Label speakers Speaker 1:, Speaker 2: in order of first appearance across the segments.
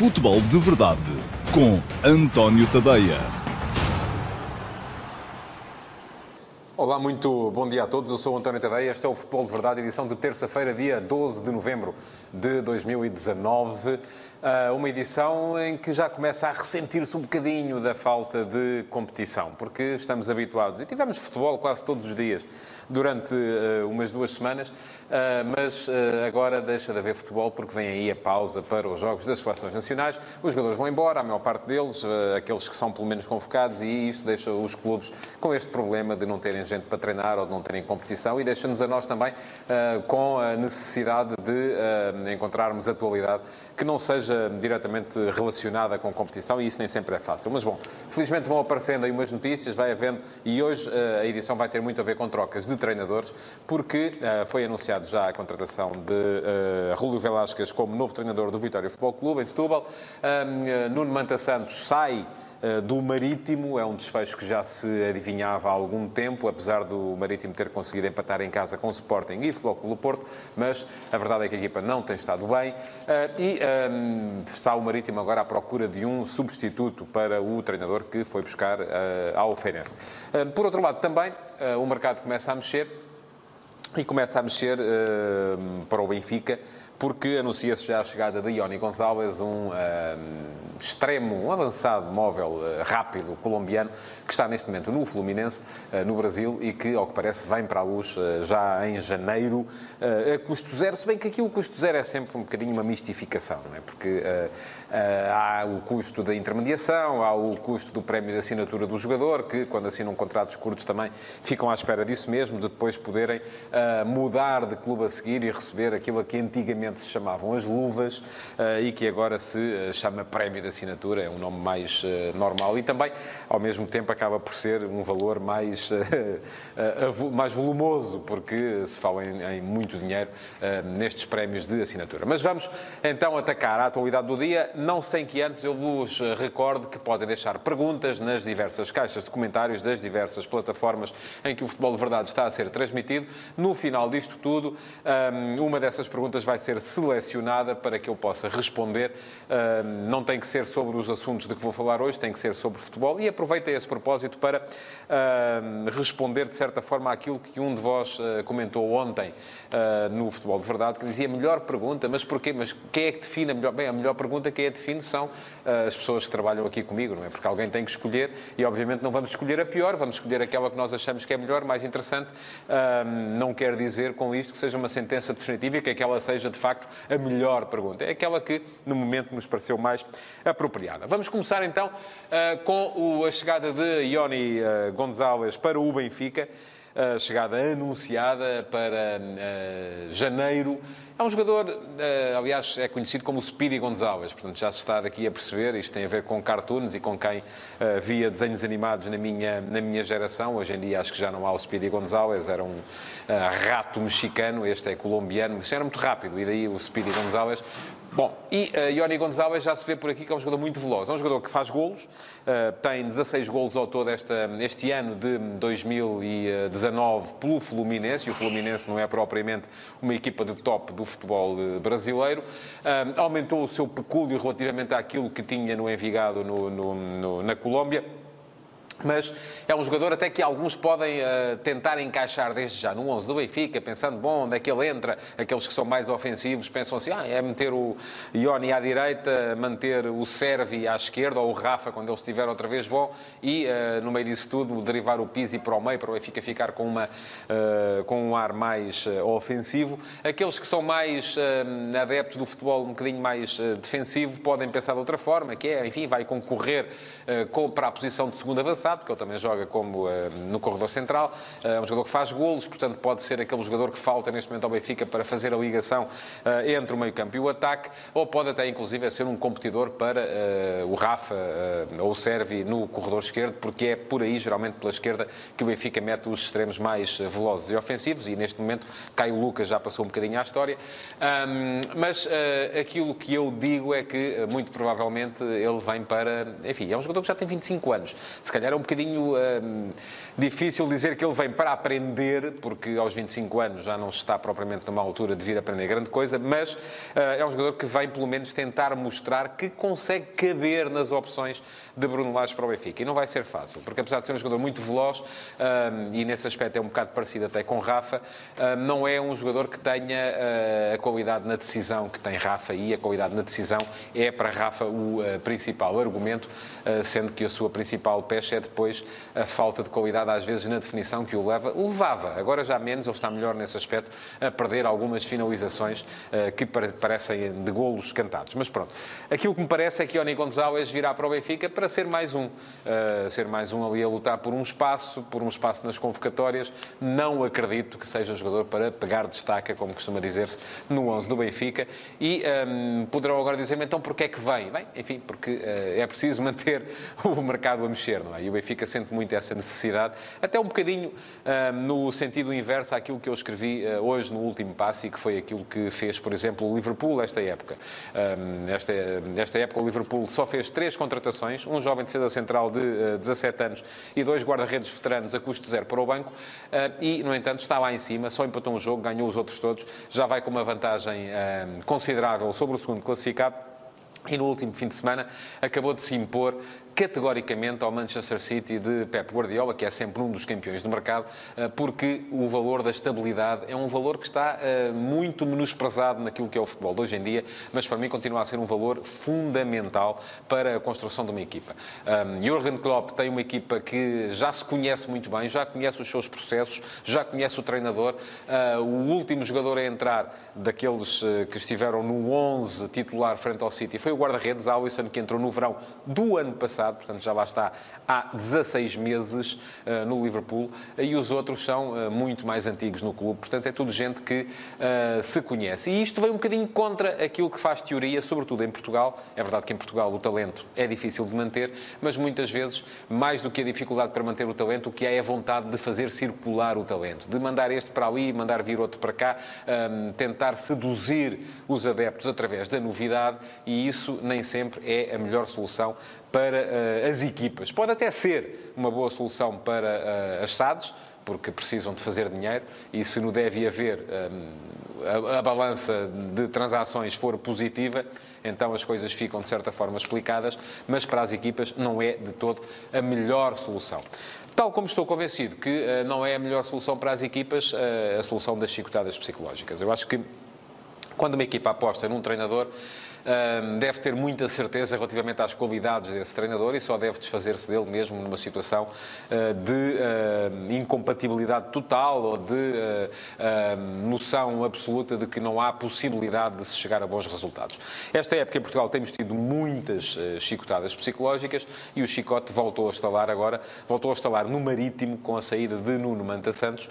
Speaker 1: Futebol de Verdade com António Tadeia.
Speaker 2: Olá, muito bom dia a todos. Eu sou António Tadeia. Este é o Futebol de Verdade, edição de terça-feira, dia 12 de novembro de 2019. Uh, uma edição em que já começa a ressentir-se um bocadinho da falta de competição, porque estamos habituados, e tivemos futebol quase todos os dias durante uh, umas duas semanas, mas uh, agora deixa de haver futebol porque vem aí a pausa para os jogos das seleções nacionais. Os jogadores vão embora, a maior parte deles, uh, aqueles que são pelo menos convocados, e isso deixa os clubes com este problema de não terem gente para treinar ou de não terem competição e deixa-nos a nós também com a necessidade de encontrarmos atualidade que não seja diretamente relacionada com competição e isso nem sempre é fácil. Mas bom, felizmente vão aparecendo aí umas notícias, vai havendo, e hoje a edição vai ter muito a ver com trocas de treinadores, porque foi anunciado anunciado já a contratação de uh, Rúlio Velasquez como novo treinador do Vitória Futebol Clube, em Setúbal. Uh, Nuno Manta Santos sai uh, do Marítimo, é um desfecho que já se adivinhava há algum tempo, apesar do Marítimo ter conseguido empatar em casa com o Sporting e Futebol Clube Porto, mas a verdade é que a equipa não tem estado bem e um, está o Marítimo agora à procura de um substituto para o treinador que foi buscar ao Feirense. por outro lado, também o mercado começa a mexer e começa a mexer uh, para o Benfica, porque anuncia-se já a chegada de Ioni Gonçalves, um uh, extremo, um avançado móvel uh, rápido colombiano, que está neste momento no Fluminense, uh, no Brasil, e que, ao que parece, vem para a luz já em janeiro, a custo zero, se bem que aqui o custo zero é sempre um bocadinho uma mistificação, não é? Porque há o custo da intermediação, há o custo do prémio de assinatura do jogador, que, quando assinam contratos curtos, também ficam à espera disso mesmo, de depois poderem mudar de clube a seguir e receber aquilo a que antigamente se chamavam as luvas e que agora se chama prémio de assinatura, é um nome mais normal e também, ao mesmo tempo, acaba por ser um valor mais, mais volumoso, porque se fala em, em muito dinheiro nestes prémios de assinatura. Mas vamos então atacar a atualidade do dia não sem que antes eu vos recorde que podem deixar perguntas nas diversas caixas de comentários das diversas plataformas em que o Futebol de Verdade está a ser transmitido. No final disto tudo, hum, uma dessas perguntas vai ser selecionada para que eu possa responder. Não tem que ser sobre os assuntos de que vou falar hoje, tem que ser sobre futebol. E aproveitei esse propósito para responder, de certa forma, àquilo que um de vós uh, comentou ontem uh, no Futebol de Verdade, que dizia melhor pergunta, mas porquê? Mas quem é que define a melhor... Bem, a melhor pergunta, quem é define são uh, as pessoas que trabalham aqui comigo, não é? Porque alguém tem que escolher e, obviamente, não vamos escolher a pior, vamos escolher aquela que nós achamos que é melhor, mais interessante. não quer dizer com isto que seja uma sentença definitiva e que aquela seja, de facto, a melhor pergunta. É aquela que, no momento, nos pareceu mais apropriada. Vamos começar, então, uh, com a chegada de Ioni uh, Gonzalez para o Benfica a chegada anunciada para janeiro. É um jogador, uh, aliás, é conhecido como o Speedy Gonzalez, portanto já se está daqui a perceber, isto tem a ver com cartoons e com quem uh, via desenhos animados na minha, na minha geração. Hoje em dia acho que já não há o Speedy Gonzalez, era um rato mexicano, este é colombiano, mas era muito rápido, e daí o Speedy Gonzalez Bom, e uh, Ioni Gonzalez já se vê por aqui que é um jogador muito veloz. É um jogador que faz golos, uh, tem 16 golos ao todo esta, este ano de 2019 pelo Fluminense, e o Fluminense não é propriamente uma equipa de top do futebol eh, brasileiro. Aumentou o seu pecúlio relativamente àquilo que tinha no Envigado no, no, no, na Colômbia mas é um jogador até que alguns podem uh, tentar encaixar desde já no 11 do Benfica, pensando, bom, onde é que ele entra? Aqueles que são mais ofensivos pensam assim, ah, é meter o Ioni à direita, manter o Servi à esquerda, ou o Rafa, quando ele estiver outra vez bom, e uh, no meio disso tudo, derivar o Pizzi para o meio, para o Benfica ficar com, uma, uh, com um ar mais ofensivo. Aqueles que são mais adeptos do futebol um bocadinho mais defensivo podem pensar de outra forma, que é, enfim, vai concorrer com, para a posição de segundo avançado, porque ele também joga como uh, no corredor central. Uh, é um jogador que faz golos, portanto pode ser aquele jogador que falta neste momento ao Benfica para fazer a ligação uh, entre o meio-campo e o ataque, ou pode até inclusive ser um competidor para o Rafa ou o Servi no corredor esquerdo, porque é por aí, geralmente pela esquerda, que o Benfica mete os extremos mais velozes e ofensivos, e neste momento Caio Lucas já passou um bocadinho à história. Mas aquilo que eu digo é que, muito provavelmente, ele vem para... Enfim, é um jogador que já tem 25 anos. Se calhar era um bocadinho um, difícil dizer que ele vem para aprender, porque aos 25 anos já não está propriamente numa altura de vir aprender grande coisa, mas uh, é um jogador que vem, pelo menos, tentar mostrar que consegue caber nas opções de Bruno Lage para o Benfica. E não vai ser fácil, porque apesar de ser um jogador muito veloz, um, e nesse aspecto é um bocado parecido até com Rafa, um, não é um jogador que tenha uh, a qualidade na decisão que tem Rafa, e a qualidade na decisão é para Rafa o uh, principal argumento, sendo que a sua principal pecha é depois a falta de qualidade, às vezes, na definição que o leva. Levava, agora já menos, ele está melhor nesse aspecto, a perder algumas finalizações que parecem de golos cantados. Mas pronto, aquilo que me parece é que Oni Gonzalez virá para o Benfica para ser mais um. ser mais um ali a lutar por um espaço, por um espaço nas convocatórias. Não acredito que seja um jogador para pegar destaca, como costuma dizer-se, no 11 do Benfica. E um, poderão agora dizer-me, então, porquê é que vem? Bem, enfim, porque uh, é preciso manter o mercado a mexer, não é? E o Benfica sente muito essa necessidade, até um bocadinho uh, no sentido inverso àquilo que eu escrevi uh, hoje no último passo e que foi aquilo que fez, por exemplo, o Liverpool esta época. Um, esta, esta época o Liverpool só fez três contratações, um jovem defesa central de uh, 17 anos e dois guarda-redes veteranos a custo zero para o banco e, no entanto, está lá em cima, só empatou um jogo, ganhou os outros todos, já vai com uma vantagem considerável sobre o segundo classificado. E no último fim de semana acabou de se impor categoricamente ao Manchester City de Pep Guardiola, que é sempre um dos campeões do mercado, eh, porque o valor da estabilidade é um valor que está eh, muito menosprezado naquilo que é o futebol de hoje em dia, mas para mim continua a ser um valor fundamental para a construção de uma equipa. Um, Jurgen Klopp tem uma equipa que já se conhece muito bem, já conhece os seus processos, já conhece o treinador. O último jogador a entrar daqueles que estiveram no 11 titular frente ao City foi o guarda-redes Alisson, que entrou no verão do ano passado portanto já lá está há 16 meses uh, no Liverpool, e os outros são uh, muito mais antigos no clube, portanto é tudo gente que uh, se conhece. E isto vem um bocadinho contra aquilo que faz teoria, sobretudo em Portugal. É verdade que em Portugal o talento é difícil de manter, mas muitas vezes, mais do que a dificuldade para manter o talento, o que há é a vontade de fazer circular o talento, de mandar este para ali, mandar vir outro para cá, um, ehm, tentar seduzir os adeptos através da novidade, e isso nem sempre é a melhor solução para uh, as equipas. Pode até ser uma boa solução para uh, as SADs, porque precisam de fazer dinheiro, e se não deve haver eh, a, a, balança de transações for positiva, então as coisas ficam de certa forma explicadas, mas para as equipas não é de todo a melhor solução. Tal como estou convencido que uh, não é a melhor solução para as equipas, a solução das chicotadas psicológicas. Eu acho que quando uma equipa aposta num treinador, deve ter muita certeza relativamente às qualidades desse treinador e só deve desfazer-se dele mesmo numa situação ah, de incompatibilidade total ou de ah, noção absoluta de que não há possibilidade de se chegar a bons resultados. Esta época em Portugal temos tido muitas ah, chicotadas psicológicas e o chicote voltou a estalar agora, voltou a estalar no Marítimo com a saída de Nuno Manta Santos,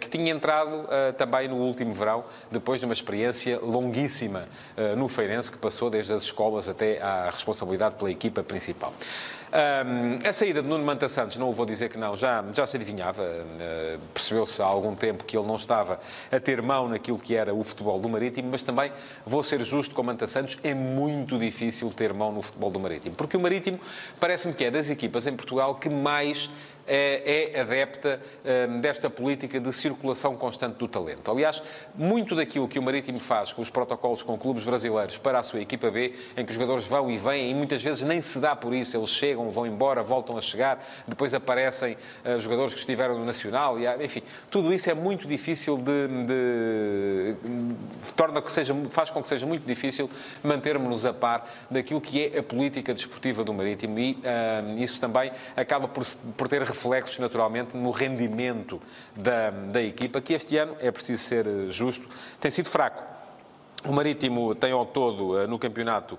Speaker 2: que tinha entrado também no último verão, depois de uma experiência longuíssima no Feirense, que passou passou desde as escolas até à responsabilidade pela equipa principal. Um, a saída de Nuno Manta Santos, não vou dizer que não, já, já se adivinhava. Uh, Percebeu-se há algum tempo que ele não estava a ter mão naquilo que era o futebol do Marítimo, mas também, vou ser justo com Manta Santos, é muito difícil ter mão no futebol do Marítimo. Porque o Marítimo parece-me que é das equipas em Portugal que mais é, é adepta hum, desta política de circulação constante do talento. Aliás, muito daquilo que o Marítimo faz com os protocolos com clubes brasileiros para a sua equipa B, em que os jogadores vão e vêm e muitas vezes nem se dá por isso, eles chegam, vão embora, voltam a chegar, depois aparecem uh, jogadores que estiveram no Nacional, e, enfim, tudo isso é muito difícil de, de, de torna que seja, faz com que seja muito difícil mantermos-nos a par daquilo que é a política desportiva do Marítimo e uh, isso também acaba por, por ter reflexos, naturalmente, no rendimento da, da equipa, que este ano, é preciso ser justo, tem sido fraco. O Marítimo tem ao todo eh, no campeonato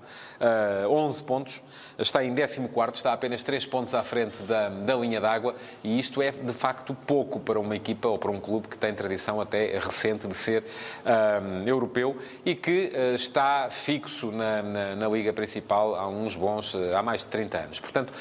Speaker 2: 11 eh, pontos, está em 14, está apenas 3 pontos à frente da, da linha d'água e isto é de facto pouco para uma equipa ou para um clube que tem tradição até recente de ser um, eh, europeu e que está fixo na, na, na, liga principal há uns bons, há mais de 30 anos. Portanto,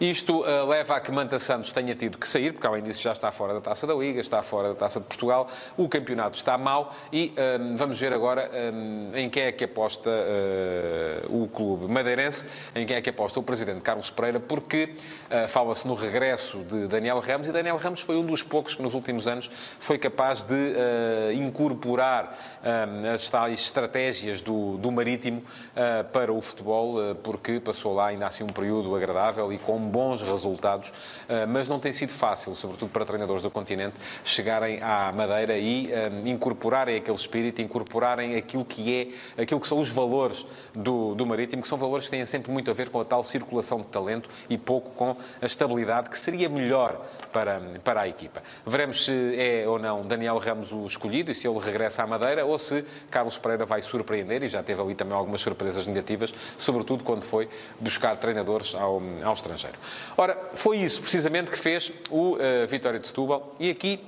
Speaker 2: Isto uh, leva a que Manta Santos tenha tido que sair, porque além disso já está fora da Taça da Liga, está fora da Taça de Portugal, o campeonato está mau e um, vamos ver agora um, em quem é que aposta uh, o clube madeirense, em quem é que aposta o presidente Carlos Pereira, porque uh, fala-se no regresso de Daniel Ramos e Daniel Ramos foi um dos poucos que nos últimos anos foi capaz de incorporar um, as tais estratégias do, do Marítimo para o futebol, porque passou lá ainda assim um período agradável e com bons resultados, mas não tem sido fácil, sobretudo para treinadores do continente, chegarem à Madeira e um, incorporarem aquele espírito, incorporarem aquilo que é, aquilo que são os valores do, do Marítimo, que são valores que têm sempre muito a ver com a tal circulação de talento e pouco com a estabilidade, que seria melhor para, para a equipa. Veremos se é ou não Daniel Ramos o escolhido e se ele regressa à Madeira ou se Carlos Pereira vai surpreender e já teve ali também algumas surpresas negativas, sobretudo quando foi buscar treinadores ao, ao estrangeiro. Ora, foi isso precisamente que fez o uh, Vitória de Setúbal e aqui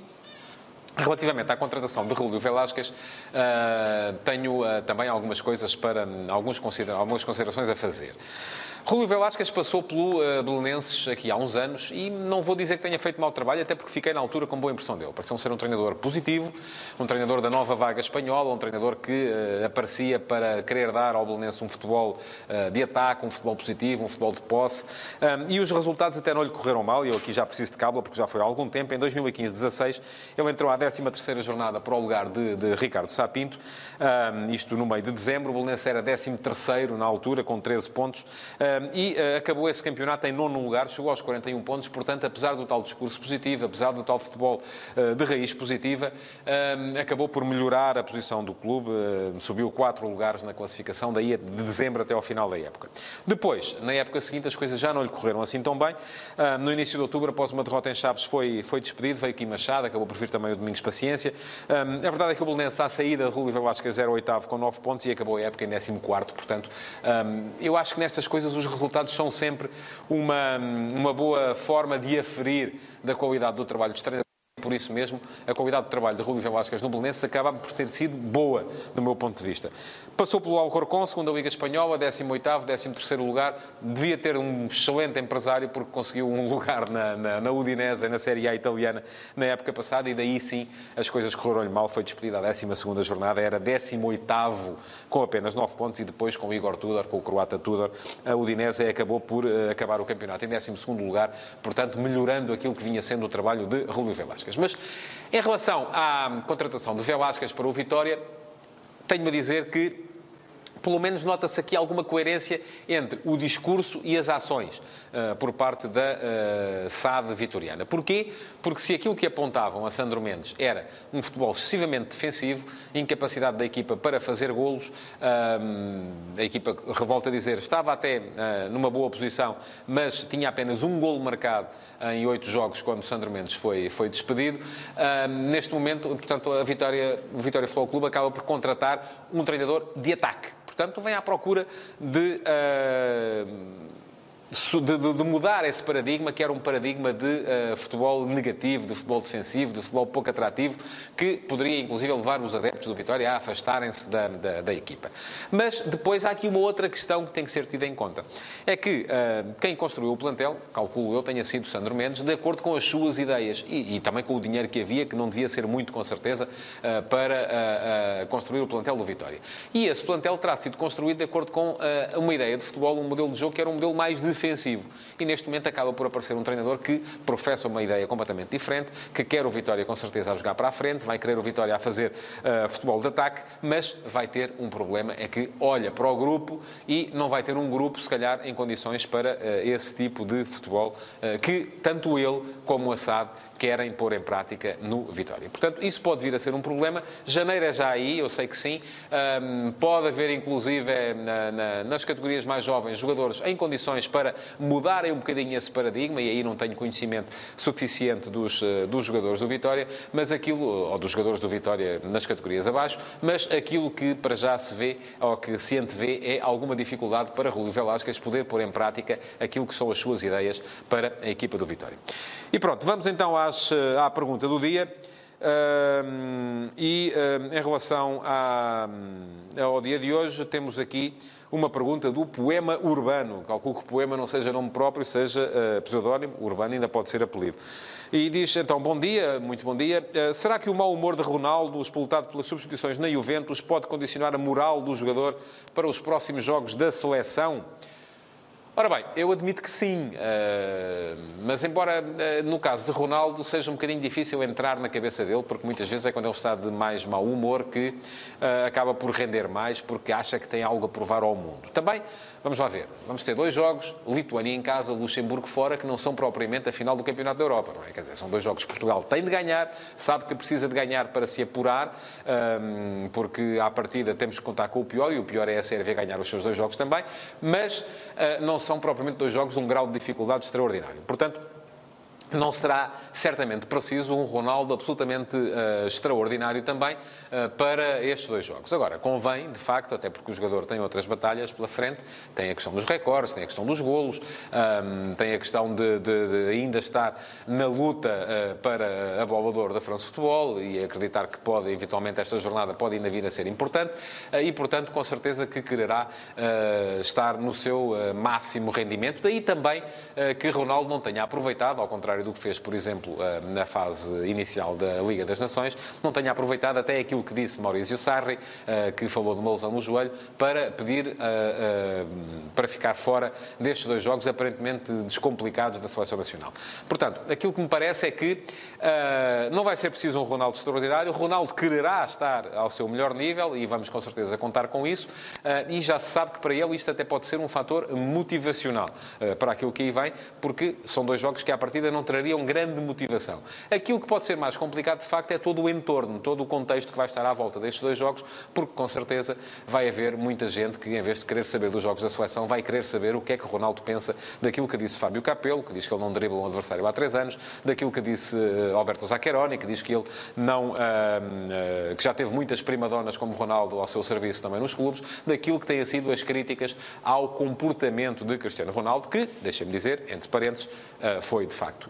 Speaker 2: Relativamente à contratação de Rúlio Velásquez, uh, tenho uh, também algumas coisas para, alguns algumas considerações a fazer. Rúlio Velasquez passou pelo uh, Belenenses aqui há uns anos e não vou dizer que tenha feito mau trabalho, até porque fiquei na altura com boa impressão dele. Pareceu ser um treinador positivo, um treinador da nova vaga espanhola, um treinador que uh, aparecia para querer dar ao Belenenses um futebol uh, de ataque, um futebol positivo, um futebol de posse. Um, e os resultados até não lhe correram mal, e eu aqui já preciso de cábula, porque já foi há algum tempo. Em 2015-16, ele entrou à 13ª jornada para o lugar de, de Ricardo Sapinto, um, isto no meio de dezembro. O Belenenses era 13º na altura, com 13 pontos e uh, acabou esse campeonato em nono lugar, chegou aos 41 pontos, portanto, apesar do tal discurso positivo, apesar do tal futebol uh, de raiz positiva, acabou por melhorar a posição do clube, subiu quatro lugares na classificação, daí de dezembro até ao final da época. Depois, na época seguinte, as coisas já não lhe correram assim tão bem. no início de outubro, após uma derrota em Chaves, foi, foi despedido, veio aqui Machado, acabou por vir também o Domingos Paciência. a verdade é que o Belenenses, à saída, Rúlio Velasquez era oitavo com 9 pontos e acabou a época em 14 quarto, portanto, eu acho que nestas coisas os resultados são sempre uma, uma boa forma de aferir da qualidade do trabalho dos treinadores por isso mesmo, a qualidade de trabalho de Rubio Velasquez no Belenenses acaba por ter sido boa, do meu ponto de vista. Passou pelo Alcorcón, segunda Liga Espanhola, 18º, 13º lugar. Devia ter um excelente empresário, porque conseguiu um lugar na, na, na Udinese, na Série A italiana, na época passada, e daí sim as coisas correram-lhe mal. Foi despedida a 12ª jornada, era 18º, com apenas 9 pontos, e depois com o Igor Tudor, com o croata Tudor, a Udinese acabou por uh, acabar o campeonato em 12º lugar, portanto, melhorando aquilo que vinha sendo o trabalho de Rubio Velasquez. Mas em relação à contratação de Velasquez para o Vitória, tenho-me a dizer que pelo menos nota-se aqui alguma coerência entre o discurso e as ações uh, por parte da uh, SAD vitoriana. Porquê? Porque se aquilo que apontavam a Sandro Mendes era um futebol excessivamente defensivo, incapacidade da equipa para fazer golos, uh, a equipa, revolta a dizer, estava até numa boa posição, mas tinha apenas um golo marcado em oito jogos quando Sandro Mendes foi, foi despedido. neste momento, portanto, a Vitória, o Vitória Futebol Clube acaba por contratar um treinador de ataque Portanto, vem à procura de uh, de, de, de, mudar esse paradigma, que era um paradigma de uh, futebol negativo, de futebol defensivo, de futebol pouco atrativo, que poderia inclusive levar os adeptos do Vitória a afastarem-se da, da, da, equipa. Mas depois há aqui uma outra questão que tem que ser tida em conta. É que uh, quem construiu o plantel, calculo eu, tenha sido Sandro Mendes, de acordo com as suas ideias e, e também com o dinheiro que havia, que não devia ser muito, com certeza, uh, para construir o plantel do Vitória. E esse plantel terá sido construído de acordo com uma ideia de futebol, um modelo de jogo que era um modelo mais defensivo defensivo. E neste momento acaba por aparecer um treinador que professa uma ideia completamente diferente, que quer o Vitória com certeza a jogar para a frente, vai querer o Vitória a fazer uh, futebol de ataque, mas vai ter um problema, é que olha para o grupo e não vai ter um grupo, se calhar, em condições para uh, esse tipo de futebol uh, que tanto ele como o Assad querem pôr em prática no Vitória. Portanto, isso pode vir a ser um problema. Janeiro é já aí, eu sei que sim. Um, pode haver, inclusive, na, na, nas categorias mais jovens, jogadores em condições para mudarem um bocadinho esse paradigma, e aí não tenho conhecimento suficiente dos, eh, dos jogadores do Vitória, mas aquilo, ou dos jogadores do Vitória nas categorias abaixo, mas aquilo que para já se vê, ou que se antevê, é alguma dificuldade para Rui Velasquez poder pôr em prática aquilo que são as suas ideias para a equipa do Vitória. E pronto, vamos então às, eh, à pergunta do dia. E em relação à, ao dia de hoje, temos aqui uma pergunta do Poema Urbano. Calculo que Poema não seja nome próprio, seja uh, pseudónimo. Urbano ainda pode ser apelido. E diz então, bom dia, muito bom dia. Uh, será que o mau humor de Ronaldo, expultado pelas substituições na Juventus, pode condicionar a moral do jogador para os próximos jogos da seleção? Ora bem, eu admito que sim, uh, mas embora uh, no caso de Ronaldo seja um bocadinho difícil entrar na cabeça dele, porque muitas vezes é quando ele está de mais mau humor que uh, acaba por render mais, porque acha que tem algo a provar ao mundo. Também Vamos lá ver. Vamos ter dois jogos, Lituânia em casa, Luxemburgo fora, que não são propriamente a final do Campeonato da Europa, não é? Quer dizer, são dois jogos que Portugal tem de ganhar, sabe que precisa de ganhar para se apurar, um, porque à partida temos que contar com o pior, e o pior é a Sérvia ganhar os seus dois jogos também, mas uh, não são propriamente dois jogos de um grau de dificuldade extraordinário. Portanto, não será certamente preciso um Ronaldo absolutamente uh, extraordinário também uh, para estes dois jogos. Agora, convém, de facto, até porque o jogador tem outras batalhas pela frente, tem a questão dos recordes, tem a questão dos golos, um, ehm, tem a questão de, de, de, ainda estar na luta uh, para a bola de ouro da France Futebol e acreditar que pode, eventualmente, esta jornada pode ainda vir a ser importante e, portanto, com certeza que quererá estar no seu máximo rendimento. Daí também que Ronaldo não tenha aproveitado, ao contrário contrário do que fez, por exemplo, eh, na fase inicial da Liga das Nações, não tenha aproveitado até aquilo que disse Maurício Sarri, eh, que falou de uma lesão no joelho, para pedir eh, para ficar fora destes dois jogos aparentemente descomplicados da Seleção Nacional. Portanto, aquilo que me parece é que não vai ser preciso um Ronaldo extraordinário, o Ronaldo quererá estar ao seu melhor nível e vamos com certeza contar com isso, e já se sabe que para ele isto até pode ser um fator motivacional para aquilo que aí vem, porque são dois jogos que à partida não trariam grande motivação. Aquilo que pode ser mais complicado, de facto, é todo o entorno, todo o contexto que vai estar à volta destes dois jogos, porque com certeza vai haver muita gente que, em vez de querer saber dos jogos da seleção, vai querer saber o que é que Ronaldo pensa daquilo que disse Fábio Capello, que diz que ele não dribla um adversário há três anos, daquilo que disse uh, Alberto Zaccheroni, que diz que ele não, uh, uh, que já teve muitas primadonas como Ronaldo ao seu serviço também nos clubes, daquilo que têm sido as críticas ao comportamento de Cristiano Ronaldo, que, deixem-me dizer, entre parênteses, foi de facto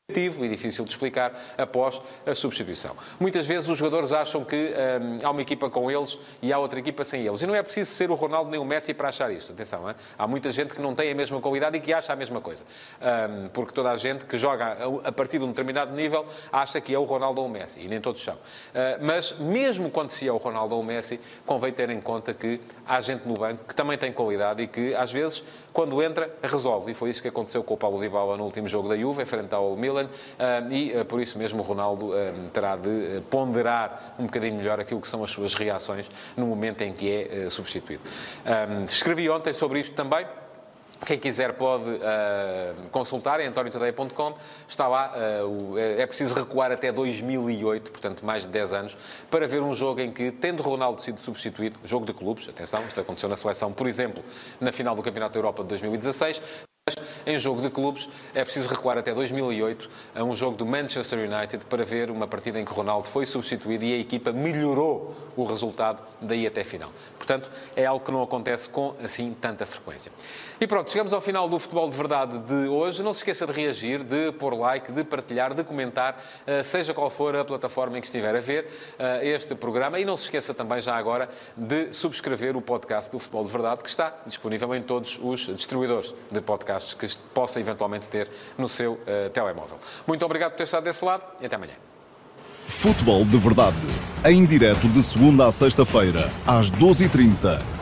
Speaker 2: e difícil de explicar após a substituição. Muitas vezes os jogadores acham que hum, há uma equipa com eles e há outra equipa sem eles. E não é preciso ser o Ronaldo nem o Messi para achar isto. Atenção, hein? há muita gente que não tem a mesma qualidade e que acha a mesma coisa. Hum, porque toda a gente que joga a partir de um determinado nível acha que é o Ronaldo ou o Messi. E nem todos são. Uh, mas mesmo quando se é o Ronaldo ou o Messi, convém ter em conta que há gente no banco que também tem qualidade e que às vezes quando entra, resolve. E foi isso que aconteceu com o Paulo Dybala no último jogo da Juve, frente ao Milan, ah, e ah, por isso mesmo o Ronaldo ah, terá de ponderar um bocadinho melhor aquilo que são as suas reações no momento em que é substituído. Escrevi ontem sobre isto também. Quem quiser pode uh, consultar em antoniotadeia.com. Está lá, uh, é preciso recuar até 2008, portanto mais de 10 anos, para ver um jogo em que, tendo Ronaldo sido substituído, jogo de clubes, atenção, isto aconteceu na seleção, por exemplo, na final do Campeonato da Europa de 2016, em jogo de clubes, é preciso recuar até 2008 a um jogo do Manchester United para ver uma partida em que Ronaldo foi substituído e a equipa melhorou o resultado daí até final. Portanto, é algo que não acontece com assim tanta frequência. E pronto, chegamos ao final do Futebol de Verdade de hoje. Não se esqueça de reagir, de pôr like, de partilhar, de comentar, eh, seja qual for a plataforma em que estiver a ver eh, este programa. E não se esqueça também, já agora, de subscrever o podcast do Futebol de Verdade, que está disponível em todos os distribuidores de podcasts que possa eventualmente ter no seu uh, telemóvel. Muito obrigado por ter estado desse lado e até amanhã.
Speaker 1: Futebol de Verdade, em direto de segunda a sexta-feira, às 12h30